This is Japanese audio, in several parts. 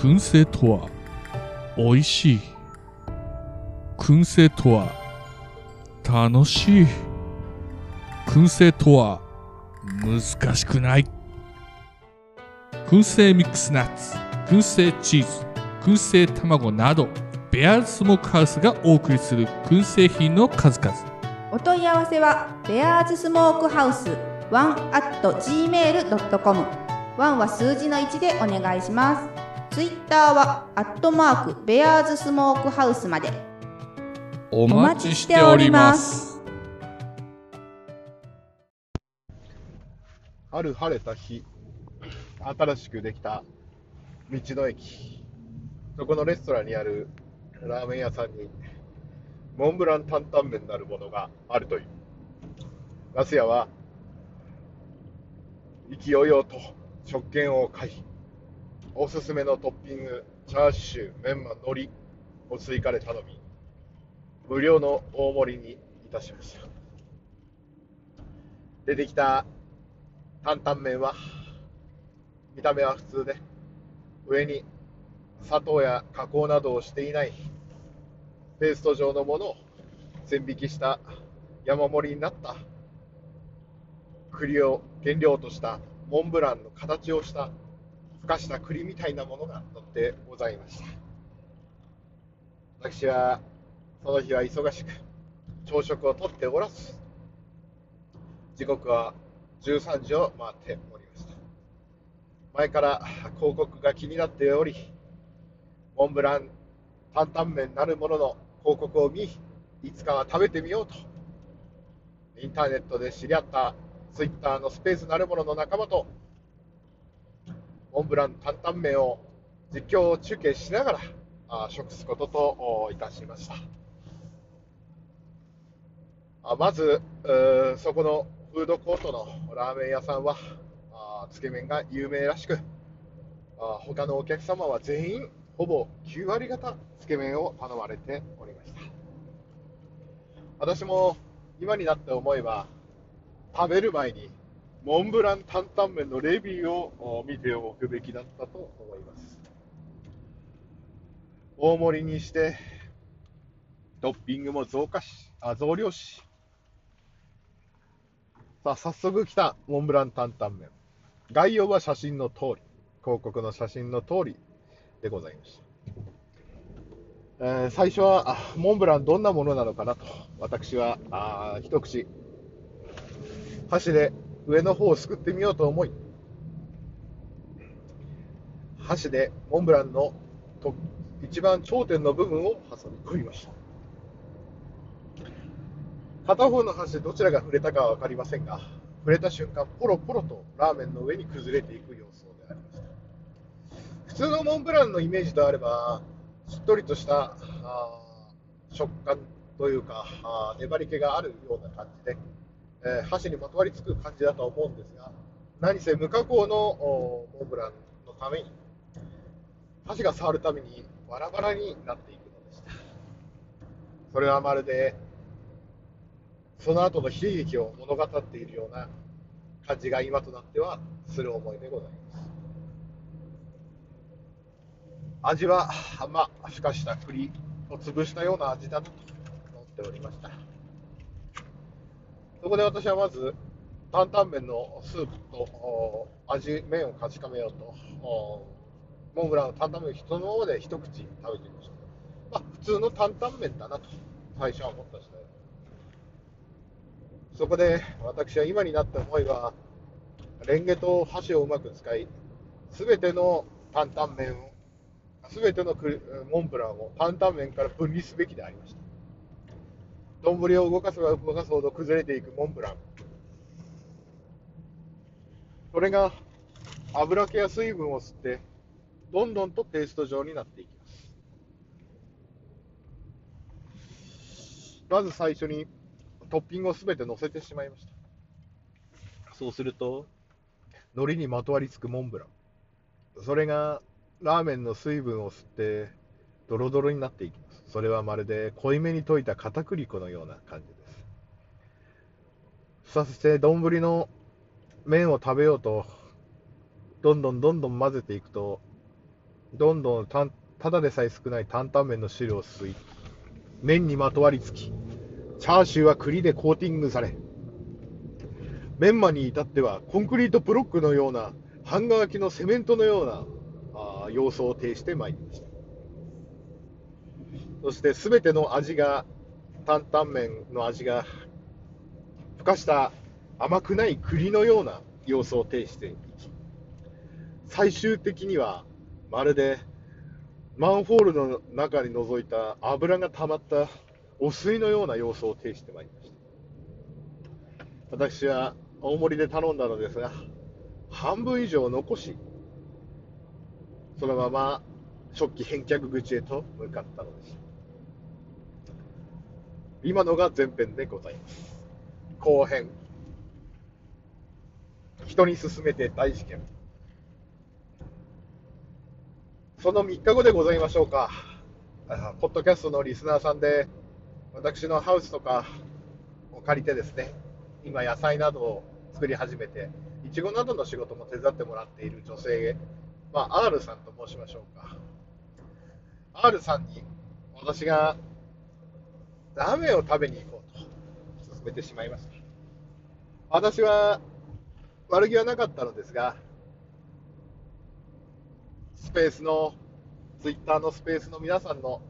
燻製とは美味しい。燻製とは楽しい。燻製とは難しくない。燻製ミックスナッツ燻製チーズ燻製卵などベアーズスモークハウスがお送りする燻製品の数々。お問い合わせはベアーズスモークハウスワンアット gmail.com ワンは数字の1でお願いします。ツイッターはアットマークベアーズスモークハウスまで。お待ちしております。ある晴れた日、新しくできた道の駅、そこのレストランにあるラーメン屋さんに、モンブラン担々麺なるものがあるという。ガス屋は、意気揚々と食券を買い、おすすめのトッピング、チャーシュー、メンマ、海苔を追加で頼み、無料の大盛りにいたしました。出てきた担々麺は見た目は普通で上に砂糖や加工などをしていないペースト状のものを線引きした山盛りになった栗を原料としたモンブランの形をしたふかした栗みたいなものが乗ってございました。私はその日は忙しく朝食をとっておらず時刻は13時を回っておりました。前から広告が気になっておりモンブラン担々麺なるものの広告を見いつかは食べてみようとインターネットで知り合ったツイッターのスペースなるものの仲間とモンブラン担々麺を実況中継しながら食すことといたしました。あまずそこのフードコートのラーメン屋さんはあつけ麺が有名らしくあ他のお客様は全員ほぼ9割方つけ麺を頼まれておりました。私も今になって思えば食べる前にモンブラン担々麺のレビューを見ておくべきだったと思います大盛りにしてトッピングも増加しあ増量しさあ、早速来たモンブラン担々麺。概要は写真の通り、広告の写真の通りでございました。えー最初はモンブランどんなものなのかなと、私はあ一口、箸で上の方をすくってみようと思い、箸でモンブランのと一番頂点の部分を挟み込みました。片方の箸でどちらが触れたかは分かりませんが、触れた瞬間、ポロポロとラーメンの上に崩れていく様子でありました。普通のモンブランのイメージであれば、しっとりとした食感というか、粘り気があるような感じで、えー箸にまとわりつく感じだと思うんですが、何せ無加工のモンブランのために、箸が触るためにバラバラになっていくのでした。それはまるでその後の悲劇を物語っているような感じが今となってはする思いでございます。味は、まあ、ふかした栗を潰したような味だと思っておりました。そこで私はまず、担々麺のスープと味、麺を確かめようと、モンブランの担々麺を人のままで一口食べてみました。まあ、普通の担々麺だなと最初は思った次第。そこで私は今になって思えば、レンゲと箸をうまく使い、すべての担々麺を、すべてのモンブランを担々麺から分離すべきでありました。丼を動かせば動かすほど崩れていくモンブラン。それが油気や水分を吸って、どんどんとペースト状になっていきます。まず最初にトッピングをすべて乗せてしまいました。そうすると、海苔にまとわりつくモンブラン。それがラーメンの水分を吸って、ドロドロになっていきます。それはまるで濃いめに溶いた片栗粉のような感じです。そして丼の麺を食べようと、どんどんどんどん混ぜていくと、どんどんたただでさえ少ない担々麺の汁を吸い、麺にまとわりつき、チャーシューは栗でコーティングされ、メンマに至ってはコンクリートブロックのような、半乾きのセメントのようなあ様相を呈してまいりました。そして全ての味が、担々麺の味が、ふかした甘くない栗のような様子を呈していき、最終的にはまるでマンホールの中に覗いた油が溜まったお水のような様子を呈してまいりました。私は大盛りで頼んだのですが、半分以上残し、そのまま食器返却口へと向かったのです。今のが前編でございます。後編。人に勧めて大事件。その3日後でございましょうか。ポッドキャストのリスナーさんで、私のハウスとかを借りてですね、今野菜などを作り始めて、いちごなどの仕事も手伝ってもらっている女性、まあ、R さんと申しましょうか。R さんに私がラーメンを食べに行こうと勧めてしまいました。私は悪気はなかったのですが、スペースの、ツイッターのスペースの皆さんの、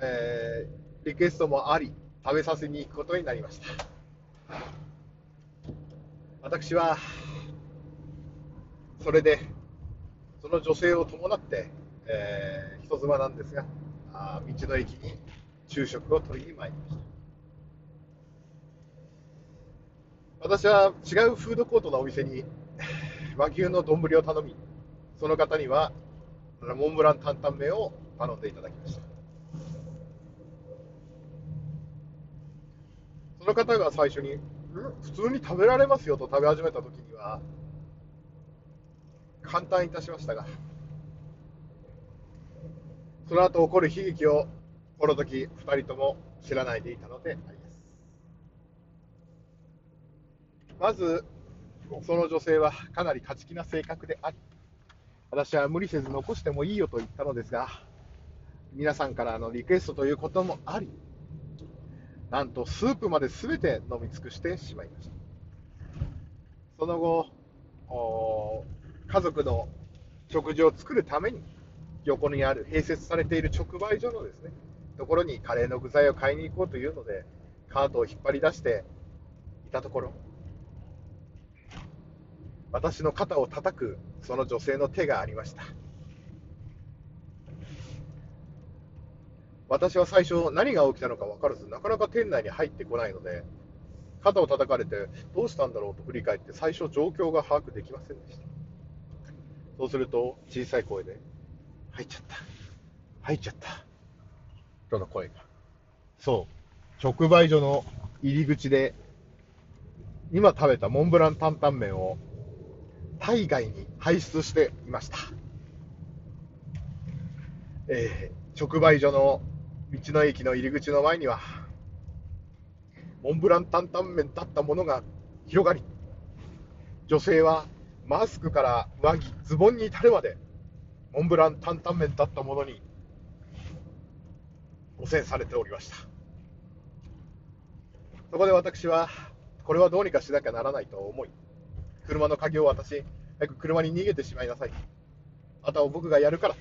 えーリクエストもあり、食べさせに行くことになりました。私は、それで、その女性を伴って、えー人妻なんですが、あ道の駅に昼食を取りに参りました。私は違うフードコートのお店に和牛の丼を頼み、その方にはモンブラン担々麺を頼んでいただきました。その方が最初に、普通に食べられますよと食べ始めた時には、簡単いたしましたが、その後起こる悲劇を、この時2人とも知らないでいたのであります。まず、その女性はかなり勝ち気な性格であり、私は無理せず残してもいいよと言ったのですが、皆さんからのリクエストということもあり、なんとスープまで全て飲み尽くしてしまいました。その後、家族の食事を作るために、横にある併設されている直売所のですね、ところにカレーの具材を買いに行こうというので、カートを引っ張り出していたところ、私の肩を叩くその女性の手がありました。私は最初何が起きたのか分からず、なかなか店内に入ってこないので、肩を叩かれてどうしたんだろうと振り返って最初状況が把握できませんでした。そうすると小さい声で、入っちゃった。入っちゃった。との声が。そう。直売所の入り口で、今食べたモンブラン担々麺を体外に排出していました。えー直売所の道の駅の入り口の前には、モンブラン担々麺だったものが広がり、女性はマスクから上着、ズボンに至るまで、モンブラン担々麺だったものに汚染されておりました。そこで私は、これはどうにかしなきゃならないと思い、車の鍵を渡し、早く車に逃げてしまいなさい。あとは僕がやるからと。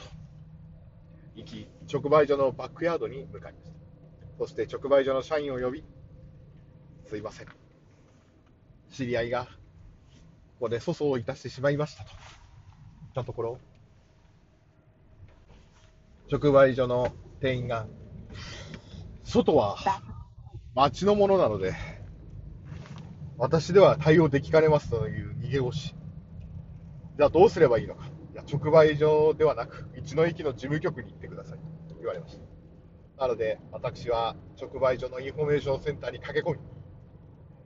行き、直売所のバックヤードに向かいました。そして直売所の社員を呼び、すいません。知り合いが、ここで粗相をいたしてしまいましたと。言ったところ、直売所の店員が、外は町のものなので、私では対応できかねますという逃げ腰。じゃあどうすればいいのか。いや、直売所ではなく、道の駅の事務局に行ってくださいと言われました。なので、私は直売所のインフォメーションセンターに駆け込み、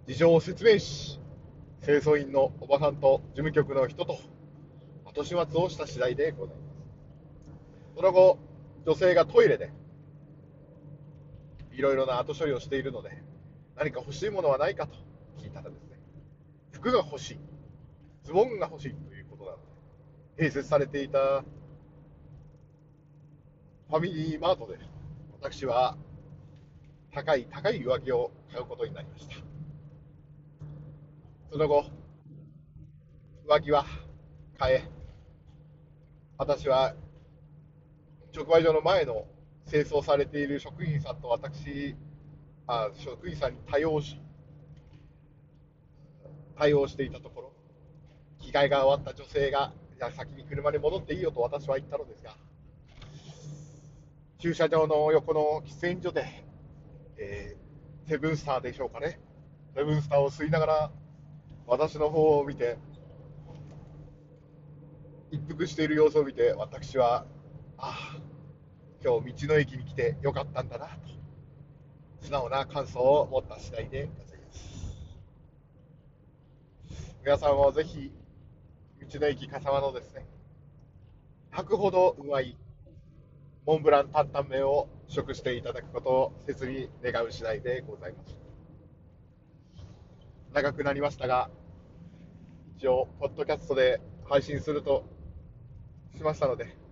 事情を説明し、清掃員のおばさんと事務局の人と後始末をした次第でございます。その後、女性がトイレでいろいろな後処理をしているので、何か欲しいものはないかと聞いたらですね、服が欲しい、ズボンが欲しいということなので、併設されていたファミリーマートで、私は高い高い上着を買うことになりました。その後、上着は買え、私は直売所の前の清掃されている職員さんと私、あ職員さんに対応し、対応していたところ、着替えが終わった女性が、いや先に車に戻っていいよと私は言ったのですが、駐車場の横の喫煙所で、えーセブンスターでしょうかね、セブンスターを吸いながら、私の方を見て、一服している様子を見て、私は、ああ、今日道の駅に来てよかったんだなと、素直な感想を持った次第でございます。皆さんもぜひ、道の駅笠間のですね、吐くほどうまいモンブラン担々麺を食していただくことを切に願う次第でございます。長くなりましたが、一応、ポッドキャストで配信するとしましたので、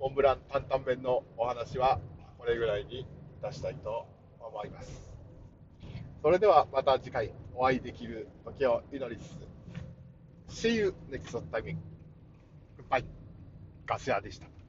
モンブラン担々麺のお話はこれぐらいに出したいと思います。それではまた次回お会いできる時を祈りつつ、See you next time. Goodbye. ガス屋でした。